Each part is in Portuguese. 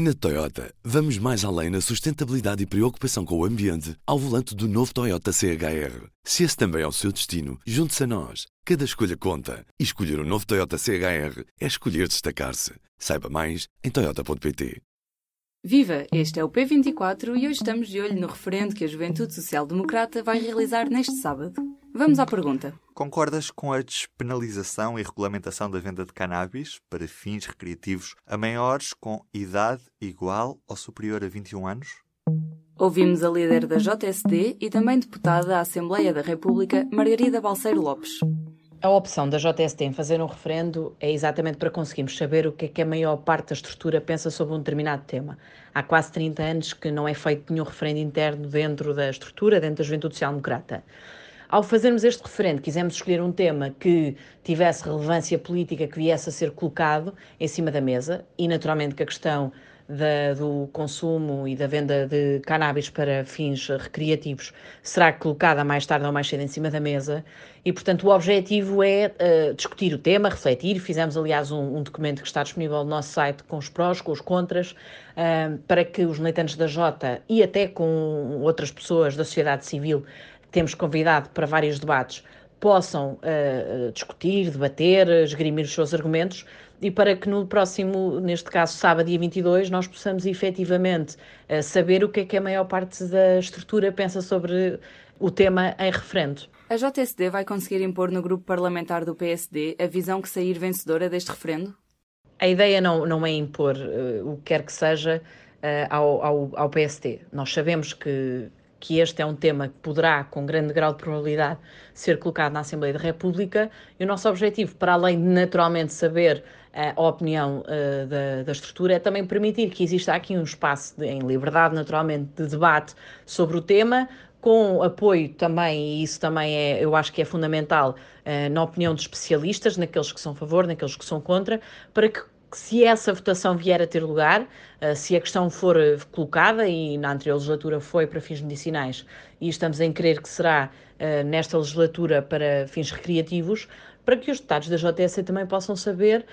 Na Toyota, vamos mais além na sustentabilidade e preocupação com o ambiente ao volante do novo Toyota CHR. Se esse também é o seu destino, junte-se a nós. Cada escolha conta. E escolher o um novo Toyota CHR é escolher destacar-se. Saiba mais em Toyota.pt. Viva! Este é o P24 e hoje estamos de olho no referendo que a Juventude Social Democrata vai realizar neste sábado. Vamos à pergunta. Concordas com a despenalização e regulamentação da venda de cannabis para fins recreativos a maiores com idade igual ou superior a 21 anos? Ouvimos a líder da JSD e também deputada à Assembleia da República, Margarida Balseiro Lopes. A opção da JST em fazer um referendo é exatamente para conseguirmos saber o que é que a maior parte da estrutura pensa sobre um determinado tema. Há quase 30 anos que não é feito nenhum referendo interno dentro da estrutura, dentro da Juventude Social Democrata. Ao fazermos este referendo, quisemos escolher um tema que tivesse relevância política, que viesse a ser colocado em cima da mesa e, naturalmente, que a questão da, do consumo e da venda de cannabis para fins recreativos será colocada mais tarde ou mais cedo em cima da mesa e, portanto, o objetivo é uh, discutir o tema, refletir. Fizemos, aliás, um, um, documento que está disponível no nosso site com os prós, com os contras, uh, para que os militantes da Jota e até com outras pessoas da sociedade civil temos convidado para vários debates, possam uh, discutir, debater, esgrimir os seus argumentos e para que no próximo, neste caso sábado, dia 22, nós possamos efetivamente uh, saber o que é que a maior parte da estrutura pensa sobre o tema em referendo. A JSD vai conseguir impor no grupo parlamentar do PSD a visão que sair vencedora deste referendo? A ideia não, não é impor uh, o que quer que seja ao, ao, ao PSD. Nós sabemos que, que este é um tema que poderá, com grande grau de probabilidade, ser colocado na Assembleia da República, e o nosso objetivo, para além de naturalmente saber uh, a opinião uh, da, da, estrutura, é também permitir que exista aqui um espaço de, em liberdade, naturalmente, de debate sobre o tema, com apoio também, e isso também é, eu acho que é fundamental, uh, na opinião dos especialistas, naqueles que são a favor, naqueles que são contra, para que se essa votação vier a ter lugar, uh, se a questão for eh, colocada, e na anterior legislatura foi para fins medicinais, e estamos em crer que será uh, nesta legislatura para fins recreativos, para que os deputados da JSC também possam saber,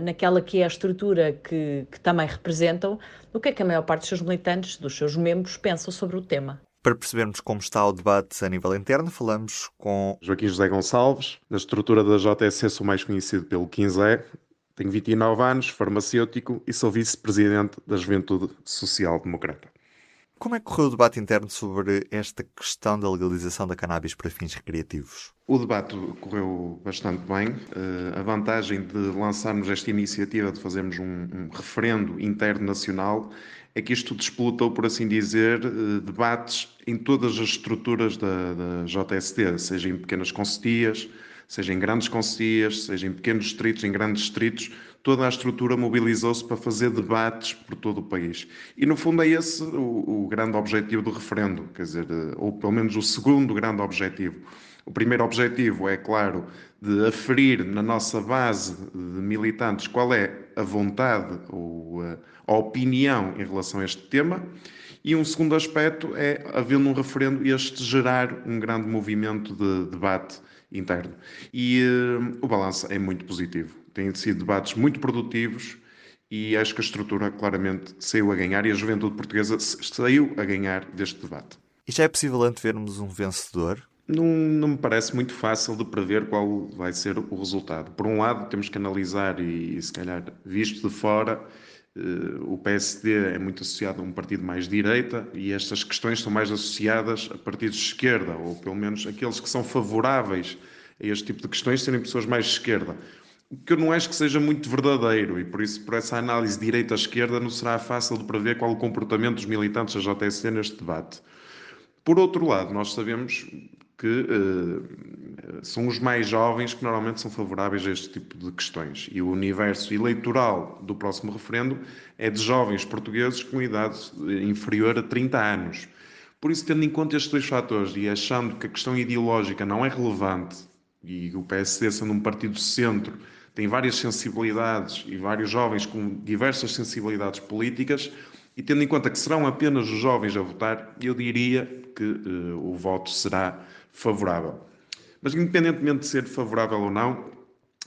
naquela que é a estrutura que, que também representam, o que é que a maior parte dos seus militantes, dos seus membros, pensam sobre o tema. Para percebermos como está o debate a nível interno, falamos com Joaquim José Gonçalves. Na estrutura da JSC sou mais conhecido pelo 15E, tenho 29 anos, farmacêutico e sou vice-presidente da Juventude Social Democrata. Como é que correu o debate interno sobre esta questão da legalização da cannabis para fins recreativos? O debate correu bastante bem. Uh, a vantagem de lançarmos esta iniciativa, de fazermos um, um referendo interno nacional, é que isto disputou, por assim dizer, uh, debates em todas as estruturas da, da JSD, seja em pequenas concedias, seja em grandes conselheiros, seja em pequenos distritos, em grandes distritos, toda a estrutura mobilizou-se para fazer debates por todo o país. E, no fundo, é esse o, o, grande objetivo do referendo, quer dizer, ou pelo menos o segundo grande objetivo. O primeiro objetivo é, claro, de aferir na nossa base de militantes qual é a vontade ou a opinião em relação a este tema. E um segundo aspecto é, havendo um referendo, este gerar um grande movimento de debate interno. E uh, o balanço é muito positivo. Têm sido debates muito produtivos e acho que a estrutura claramente saiu a ganhar e a juventude portuguesa saiu a ganhar deste debate. E já é possível antevermos um vencedor? Não, não me parece muito fácil de prever qual vai ser o resultado. Por um lado, temos que analisar e, se calhar, visto de fora, o PSD é muito associado a um partido mais direita e estas questões são mais associadas a partidos de esquerda, ou pelo menos aqueles que são favoráveis a este tipo de questões serem pessoas mais de esquerda. O que eu não acho que seja muito verdadeiro e por isso, por essa análise direita-esquerda, não será fácil de prever qual o comportamento dos militantes da JSC neste debate. Por outro lado, nós sabemos que uh, são os mais jovens que normalmente são favoráveis a este tipo de questões. E o universo eleitoral do próximo referendo é de jovens portugueses com idade inferior a 30 anos. Por isso, tendo em conta estes dois fatores e achando que a questão ideológica não é relevante, e o PSD sendo um partido centro, tem várias sensibilidades e vários jovens com diversas sensibilidades políticas, e tendo em conta que serão apenas os jovens a votar, eu diria que uh, o voto será favorável. Mas, independentemente de ser favorável ou não,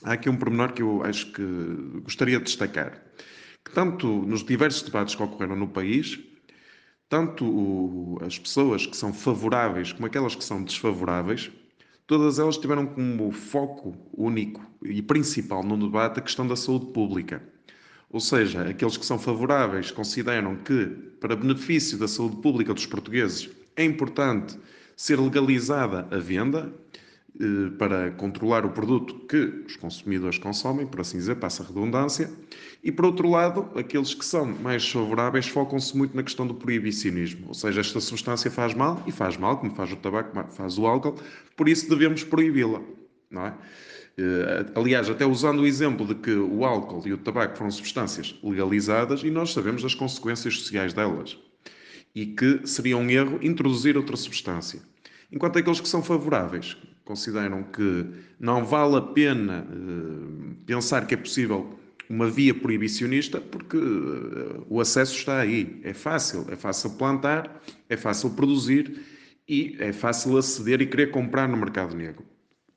há aqui um pormenor que eu acho que gostaria de destacar, que tanto nos diversos debates que ocorreram no país, tanto o, as pessoas que são favoráveis como aquelas que são desfavoráveis, todas elas tiveram como foco único e principal no debate a questão da saúde pública. Ou seja, aqueles que são favoráveis consideram que, para benefício da saúde pública dos portugueses, é importante ser legalizada a venda eh, para controlar o produto que os consumidores consomem, por assim dizer, passa a redundância, e por outro lado, aqueles que são mais favoráveis focam-se muito na questão do proibicionismo, ou seja, esta substância faz mal, e faz mal, como faz o tabaco, faz o álcool, por isso devemos proibi-la, não é? Eh, aliás, até usando o exemplo de que o álcool e o tabaco foram substâncias legalizadas e nós sabemos das consequências sociais delas e que seria um erro introduzir outra substância. Enquanto aqueles que são favoráveis consideram que não vale a pena uh, pensar que é possível uma via proibicionista, porque uh, o acesso está aí. É fácil, é fácil plantar, é fácil produzir e é fácil aceder e querer comprar no mercado negro.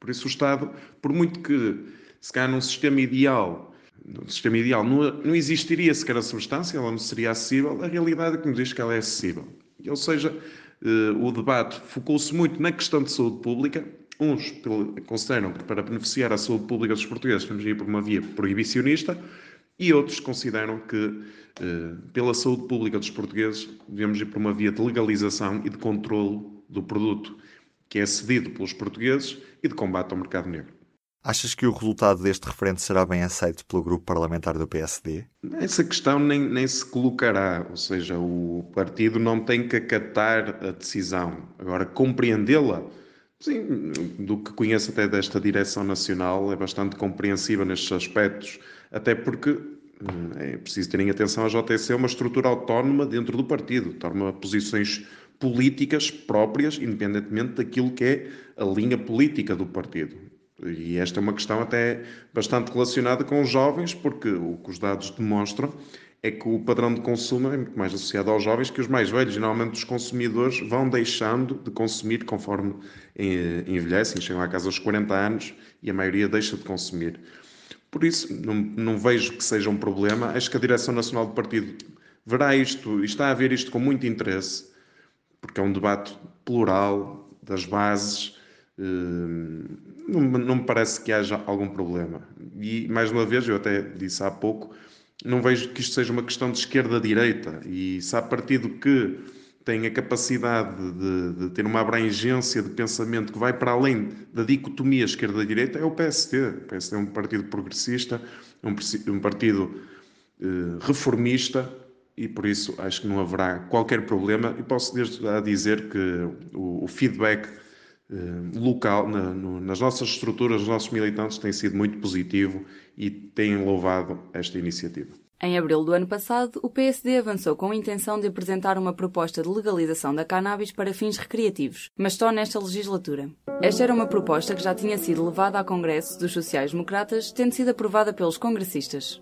Por isso o Estado, por muito que se calhar num sistema ideal, no sistema ideal não, não existiria sequer a substância, ela não seria acessível, a realidade é que nos diz que ela é acessível. Ou seja, eh, o debate focou-se muito na questão de saúde pública. Uns consideram que para beneficiar a saúde pública dos portugueses temos de ir por uma via proibicionista e outros consideram que eh, pela saúde pública dos portugueses devemos ir por uma via de legalização e de controlo do produto que é cedido pelos portugueses e de combate ao mercado negro. Achas que o resultado deste referendo será bem aceito pelo grupo parlamentar do PSD? Essa questão nem, nem se colocará, ou seja, o partido não tem que acatar a decisão. Agora, compreendê-la, sim, do que conheço até desta direção nacional, é bastante compreensiva nestes aspectos, até porque hum, é preciso terem atenção, a JTC é uma estrutura autónoma dentro do partido, toma posições políticas próprias, independentemente daquilo que é a linha política do partido. E esta é uma questão até bastante relacionada com os jovens, porque o que os dados demonstram é que o padrão de consumo é muito mais associado aos jovens que os mais velhos. Geralmente os consumidores vão deixando de consumir conforme eh, envelhecem, chegam à casa aos 40 anos e a maioria deixa de consumir. Por isso, não, não vejo que seja um problema. Acho que a Direção Nacional do Partido verá isto e está a ver isto com muito interesse, porque é um debate plural das bases Hum, não, me parece que haja algum problema. E, mais uma vez, eu até disse há pouco, não vejo que isto seja uma questão de esquerda-direita. E se há partido que tem a capacidade de, de, ter uma abrangência de pensamento que vai para além da dicotomia esquerda-direita, é o PSD. O PSD é um partido progressista, um, um partido eh, reformista e por isso acho que não haverá qualquer problema. E posso desde já dizer que o, o feedback eh, local, na, no, nas nossas estruturas, os nossos militantes, tem sido muito positivo e têm louvado esta iniciativa. Em abril do ano passado, o PSD avançou com a intenção de apresentar uma proposta de legalização da cannabis para fins recreativos, mas só nesta legislatura. Esta era uma proposta que já tinha sido levada ao Congresso dos Sociais-Democratas, tendo sido aprovada pelos congressistas.